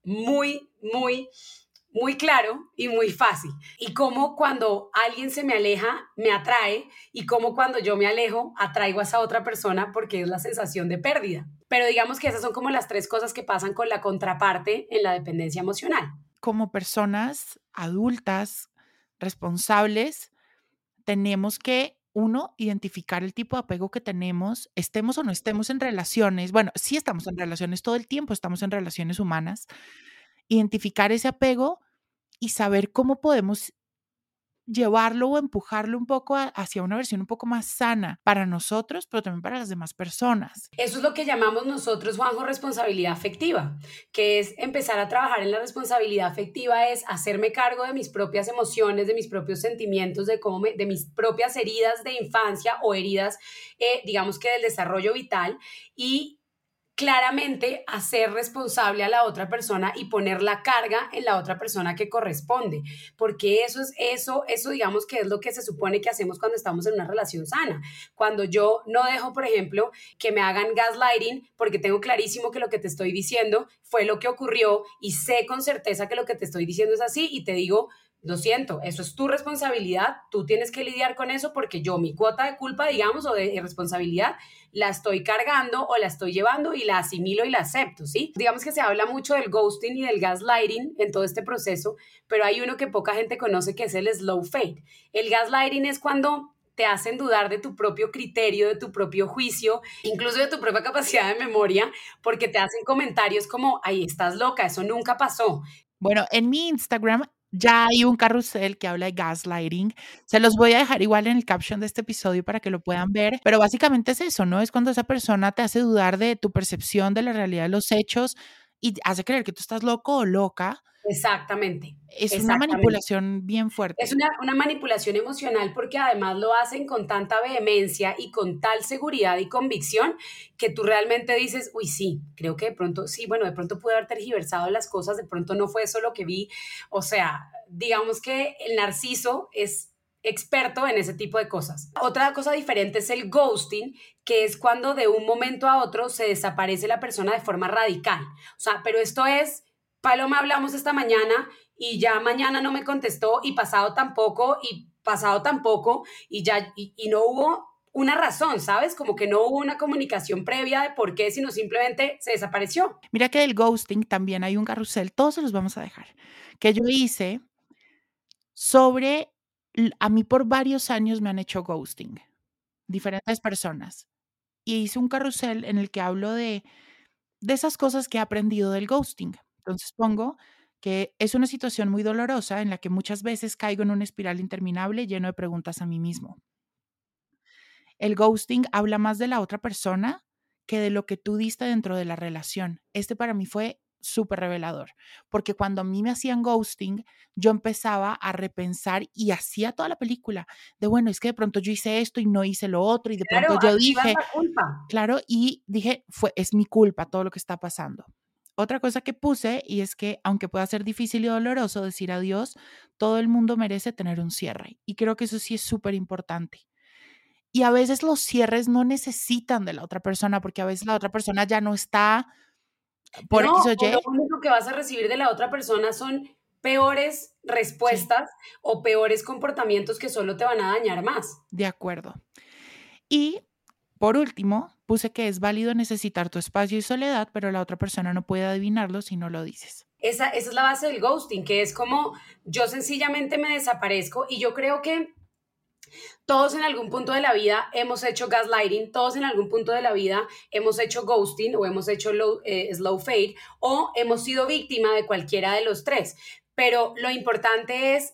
muy, muy muy claro y muy fácil. Y cómo cuando alguien se me aleja, me atrae, y cómo cuando yo me alejo, atraigo a esa otra persona porque es la sensación de pérdida. Pero digamos que esas son como las tres cosas que pasan con la contraparte en la dependencia emocional. Como personas adultas, responsables, tenemos que uno, identificar el tipo de apego que tenemos, estemos o no estemos en relaciones. Bueno, sí estamos en relaciones todo el tiempo, estamos en relaciones humanas. Identificar ese apego y saber cómo podemos llevarlo o empujarlo un poco hacia una versión un poco más sana para nosotros, pero también para las demás personas. Eso es lo que llamamos nosotros, Juanjo, responsabilidad afectiva, que es empezar a trabajar en la responsabilidad afectiva, es hacerme cargo de mis propias emociones, de mis propios sentimientos, de, cómo de mis propias heridas de infancia o heridas, eh, digamos que del desarrollo vital y claramente hacer responsable a la otra persona y poner la carga en la otra persona que corresponde, porque eso es eso, eso digamos que es lo que se supone que hacemos cuando estamos en una relación sana. Cuando yo no dejo, por ejemplo, que me hagan gaslighting porque tengo clarísimo que lo que te estoy diciendo fue lo que ocurrió y sé con certeza que lo que te estoy diciendo es así y te digo, lo siento, eso es tu responsabilidad, tú tienes que lidiar con eso porque yo mi cuota de culpa, digamos, o de responsabilidad, la estoy cargando o la estoy llevando y la asimilo y la acepto, ¿sí? Digamos que se habla mucho del ghosting y del gaslighting en todo este proceso, pero hay uno que poca gente conoce que es el slow fade. El gaslighting es cuando te hacen dudar de tu propio criterio, de tu propio juicio, incluso de tu propia capacidad de memoria, porque te hacen comentarios como, ay, estás loca, eso nunca pasó. Bueno, en mi Instagram ya hay un carrusel que habla de gaslighting. Se los voy a dejar igual en el caption de este episodio para que lo puedan ver. Pero básicamente es eso, ¿no? Es cuando esa persona te hace dudar de tu percepción de la realidad de los hechos y hace creer que tú estás loco o loca Exactamente. Es una manipulación bien fuerte. Es una, una, manipulación emocional porque además lo hacen con tanta vehemencia y con tal seguridad y convicción que tú realmente dices, uy, sí, creo que de pronto, sí, bueno, de pronto pude haber tergiversado las cosas, de pronto no fue eso lo que vi. O sea, digamos que el narciso es experto en ese tipo de cosas. Otra cosa diferente es el ghosting, que es cuando de un momento a otro se desaparece la persona de forma radical. O sea, pero esto es Paloma hablamos esta mañana y ya mañana no me contestó y pasado tampoco y pasado tampoco y ya y, no hubo una razón, ¿sabes? Como que no hubo una comunicación previa de por qué, sino simplemente se desapareció. Mira que del ghosting también hay un carrusel, todos se los vamos a dejar, que yo hice sobre, a mí por varios años me han hecho ghosting, diferentes personas, y hice un carrusel en el que hablo de, de esas cosas que he aprendido del ghosting. Entonces pongo que es una situación muy dolorosa en la que muchas veces caigo en una espiral interminable lleno de preguntas a mí mismo. El ghosting habla más de la otra persona que de lo que tú diste dentro de la relación. Este para mí fue súper revelador, porque cuando a mí me hacían ghosting, yo empezaba a repensar y hacía toda la película de, bueno, es que de pronto yo hice esto y no hice lo otro y de pronto yo dije, claro, y dije, fue, es mi culpa todo lo que está pasando. Otra cosa que puse, y es que aunque pueda ser difícil y doloroso decir adiós, todo el mundo merece tener un cierre. Y creo que eso sí es súper importante. Y a veces los cierres no necesitan de la otra persona, porque a veces la otra persona ya no está por no, Y. Lo único que vas a recibir de la otra persona son peores respuestas o peores comportamientos que solo te van a dañar más. De acuerdo. Y por último, puse que es válido necesitar tu espacio y soledad, pero la otra persona no puede adivinarlo si no lo dices. Esa, es la base del ghosting, que es como yo sencillamente me desaparezco y yo creo que todos en algún punto de la vida hemos hecho gaslighting, todos en algún punto de la vida hemos hecho ghosting o hemos hecho eh, slow fade o hemos sido víctima de cualquiera de los tres. Pero lo importante es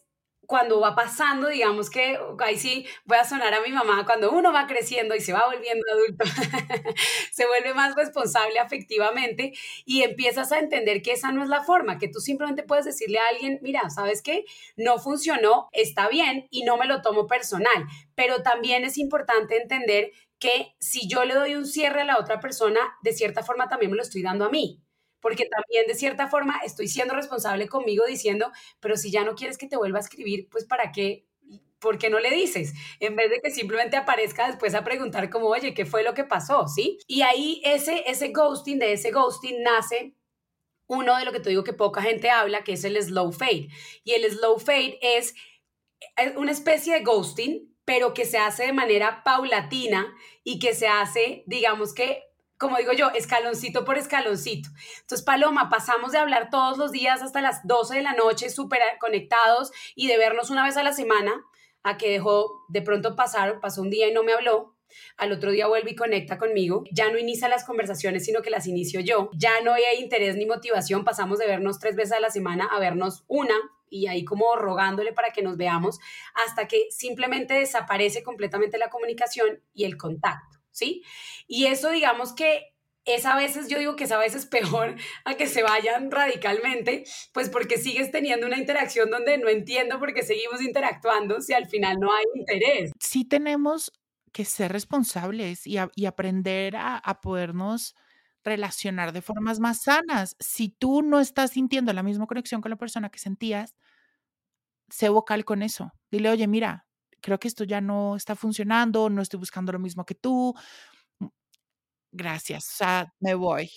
cuando va pasando, digamos que, ahí sí voy a sonar a mi mamá, cuando uno va creciendo y se va volviendo adulto, se vuelve más responsable afectivamente y empiezas a entender que esa no es la forma, que tú simplemente puedes decirle a alguien, mira, ¿sabes qué? No funcionó, está bien y no me lo tomo personal, pero también es importante entender que si yo le doy un cierre a la otra persona, de cierta forma también me lo estoy dando a mí porque también de cierta forma estoy siendo responsable conmigo diciendo, pero si ya no quieres que te vuelva a escribir, pues para qué, ¿por qué no le dices? En vez de que simplemente aparezca después a preguntar como, oye, ¿qué fue lo que pasó? ¿Sí? Y ahí ese, ese ghosting, de ese ghosting nace uno de lo que te digo que poca gente habla, que es el slow fade. Y el slow fade es una especie de ghosting, pero que se hace de manera paulatina y que se hace, digamos que como digo yo, escaloncito por escaloncito. Entonces, Paloma, pasamos de hablar todos los días hasta las 12 de la noche, súper conectados y de vernos una vez a la semana, a que dejó de pronto pasar, pasó un día y no me habló. Al otro día vuelve y conecta conmigo. Ya no inicia las conversaciones, sino que las inicio yo. Ya no hay interés ni motivación. Pasamos de vernos tres veces a la semana a vernos una y ahí como rogándole para que nos veamos hasta que simplemente desaparece completamente la comunicación y el contacto. ¿Sí? Y eso digamos que es a veces, yo digo que es a veces peor a que se vayan radicalmente, pues porque sigues teniendo una interacción donde no entiendo por qué seguimos interactuando si al final no hay interés. Sí tenemos que ser responsables y, aprender a, a podernos relacionar de formas más sanas. Si tú no estás sintiendo la misma conexión con la persona que sentías, sé vocal con eso. Dile, oye, mira, creo que esto ya no está funcionando, no estoy buscando lo mismo que tú. Mm, gracias, me voy.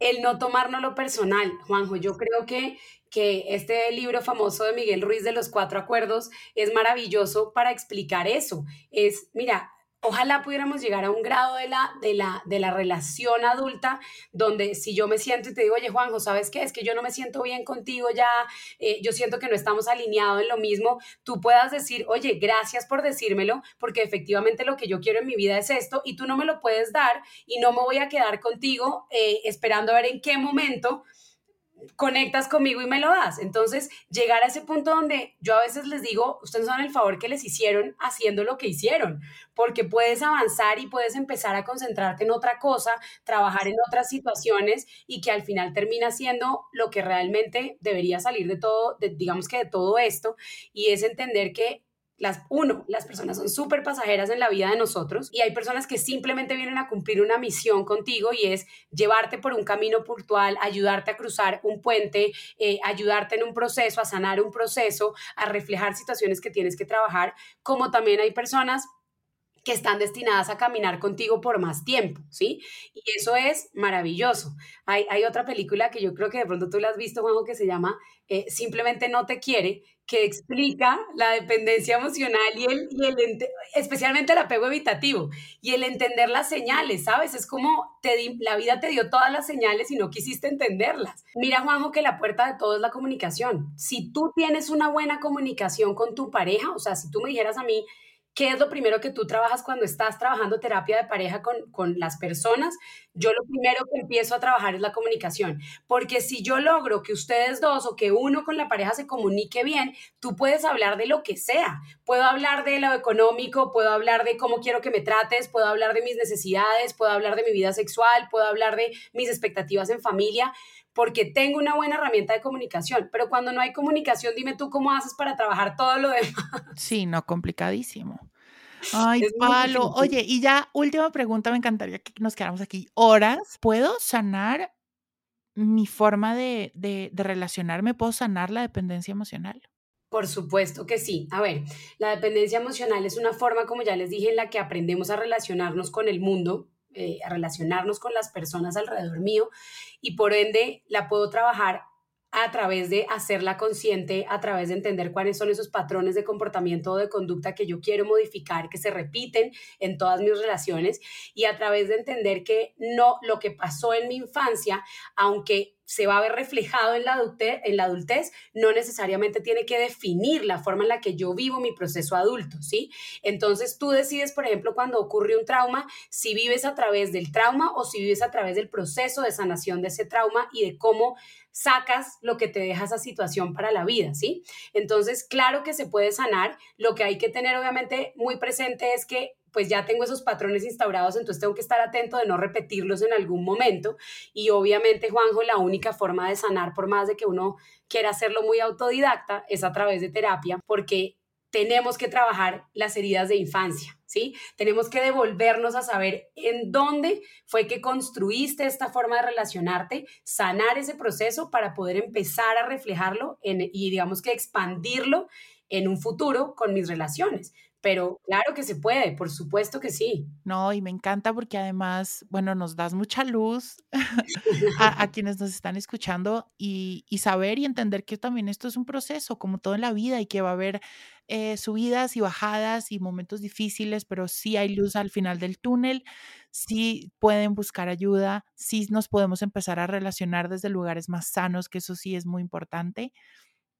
el no tomárnoslo personal. Juanjo, yo creo que, que este libro famoso de Miguel Ruiz de los cuatro acuerdos es maravilloso para explicar eso. Es, mira, Ojalá pudiéramos llegar a un grado de la, de, la, de la relación adulta donde si yo me siento y te digo, oye Juanjo, ¿sabes qué? Es que yo no me siento bien contigo ya, eh, yo siento que no estamos alineados en lo mismo, tú puedas decir, oye, gracias por decírmelo, porque efectivamente lo que yo quiero en mi vida es esto y tú no me lo puedes dar y no me voy a quedar contigo eh, esperando a ver en qué momento conectas conmigo y me lo das. Entonces, llegar a ese punto donde yo a veces les digo, ustedes son el favor que les hicieron haciendo lo que hicieron, porque puedes avanzar y puedes empezar a concentrarte en otra cosa, trabajar en otras situaciones y que al final termina siendo lo que realmente debería salir de todo, digamos que de todo esto, y es entender que las, uno, las personas son súper pasajeras en la vida de nosotros y hay personas que simplemente vienen a cumplir una misión contigo y es llevarte por un camino puntual, ayudarte a cruzar un puente, eh, ayudarte en un proceso, a sanar un proceso, a reflejar situaciones que tienes que trabajar, como también hay personas que están destinadas a caminar contigo por más tiempo, ¿sí? Y eso es maravilloso. Hay, hay otra película que yo creo que de pronto tú la has visto, Juanjo, que se llama eh, Simplemente no te quiere, que explica la dependencia emocional y el, y el especialmente el apego evitativo y el entender las señales, ¿sabes? Es como te la vida te dio todas las señales y no quisiste entenderlas. Mira, Juanjo, que la puerta de todo es la comunicación. Si tú tienes una buena comunicación con tu pareja, o sea, si tú me dijeras a mí, ¿Qué es lo primero que tú trabajas cuando estás trabajando terapia de pareja con, con, las personas? Yo lo primero que empiezo a trabajar es la comunicación, porque si yo logro que ustedes dos o que uno con la pareja se comunique bien, tú puedes hablar de lo que sea. Puedo hablar de lo económico, puedo hablar de cómo quiero que me trates, puedo hablar de mis necesidades, puedo hablar de mi vida sexual, puedo hablar de mis expectativas en familia porque tengo una buena herramienta de comunicación, pero cuando no hay comunicación, dime tú cómo haces para trabajar todo lo demás. Sí, no, complicadísimo. Ay, Palo. Oye, y ya, última pregunta, me encantaría que nos quedáramos aquí horas. ¿Puedo sanar mi forma de, de, de relacionarme? ¿Puedo sanar la dependencia emocional? Por supuesto que sí. A ver, la dependencia emocional es una forma, como ya les dije, en la que aprendemos a relacionarnos con el mundo, eh, a relacionarnos con las personas alrededor mío y por ende la puedo trabajar a través de hacerla consciente, a través de entender cuáles son esos patrones de comportamiento o de conducta que yo quiero modificar, que se repiten en todas mis relaciones y a través de entender que no lo que pasó en mi infancia, aunque se va a ver reflejado en la, adultez, en la adultez, no necesariamente tiene que definir la forma en la que yo vivo mi proceso adulto, ¿sí? Entonces tú decides, por ejemplo, cuando ocurre un trauma, si vives a través del trauma o si vives a través del proceso de sanación de ese trauma y de cómo sacas lo que te deja esa situación para la vida, ¿sí? Entonces, claro que se puede sanar, lo que hay que tener obviamente muy presente es que pues ya tengo esos patrones instaurados, entonces tengo que estar atento de no repetirlos en algún momento. Y obviamente, Juanjo, la única forma de sanar, por más de que uno quiera hacerlo muy autodidacta, es a través de terapia, porque tenemos que trabajar las heridas de infancia, ¿sí? Tenemos que devolvernos a saber en dónde fue que construiste esta forma de relacionarte, sanar ese proceso para poder empezar a reflejarlo y digamos que expandirlo en un futuro con mis relaciones. Pero claro que se puede, por supuesto que sí. No, y me encanta porque además, bueno, nos das mucha luz a, quienes nos están escuchando y, saber y entender que también esto es un proceso, como todo en la vida, y que va a haber eh, subidas y bajadas y momentos difíciles, pero sí hay luz al final del túnel, sí pueden buscar ayuda, sí nos podemos empezar a relacionar desde lugares más sanos, que eso sí es muy importante.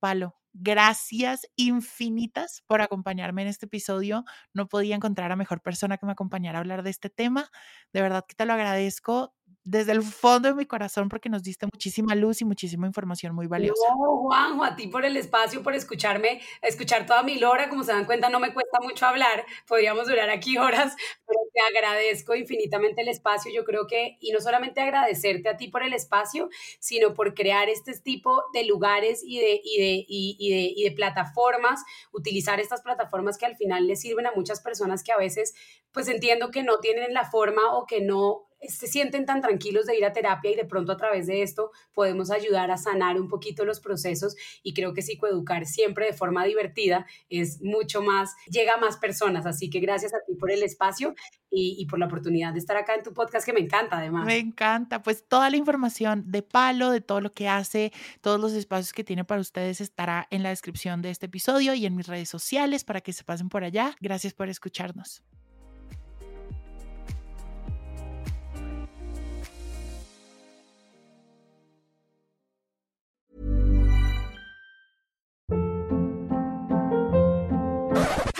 Palo, gracias infinitas por acompañarme en este episodio. No podía encontrar a mejor persona que me acompañara a hablar de este tema. De verdad que te lo agradezco desde el fondo de mi corazón porque nos diste muchísima luz y muchísima información muy valiosa. No, Juanjo, a ti por el espacio, por escucharme, escuchar toda mi lora. Como se dan cuenta, no me cuesta mucho hablar. Podríamos durar aquí horas, pero te agradezco infinitamente el espacio. Yo creo que, y no solamente agradecerte a ti por el espacio, sino por crear este tipo de lugares y de, y de, y, de, y de plataformas, utilizar estas plataformas que al final le sirven a muchas personas que a veces, pues entiendo que no tienen la forma o que no se sienten tan tranquilos de ir a terapia y de pronto a través de esto podemos ayudar a sanar un poquito los procesos y creo que psicoeducar siempre de forma divertida es mucho más, llega a más personas, así que gracias a ti por el espacio y, por la oportunidad de estar acá en tu podcast que me encanta además. Me encanta, pues toda la información de Palo, de todo lo que hace, todos los espacios que tiene para ustedes estará en la descripción de este episodio y en mis redes sociales para que se pasen por allá. Gracias por escucharnos.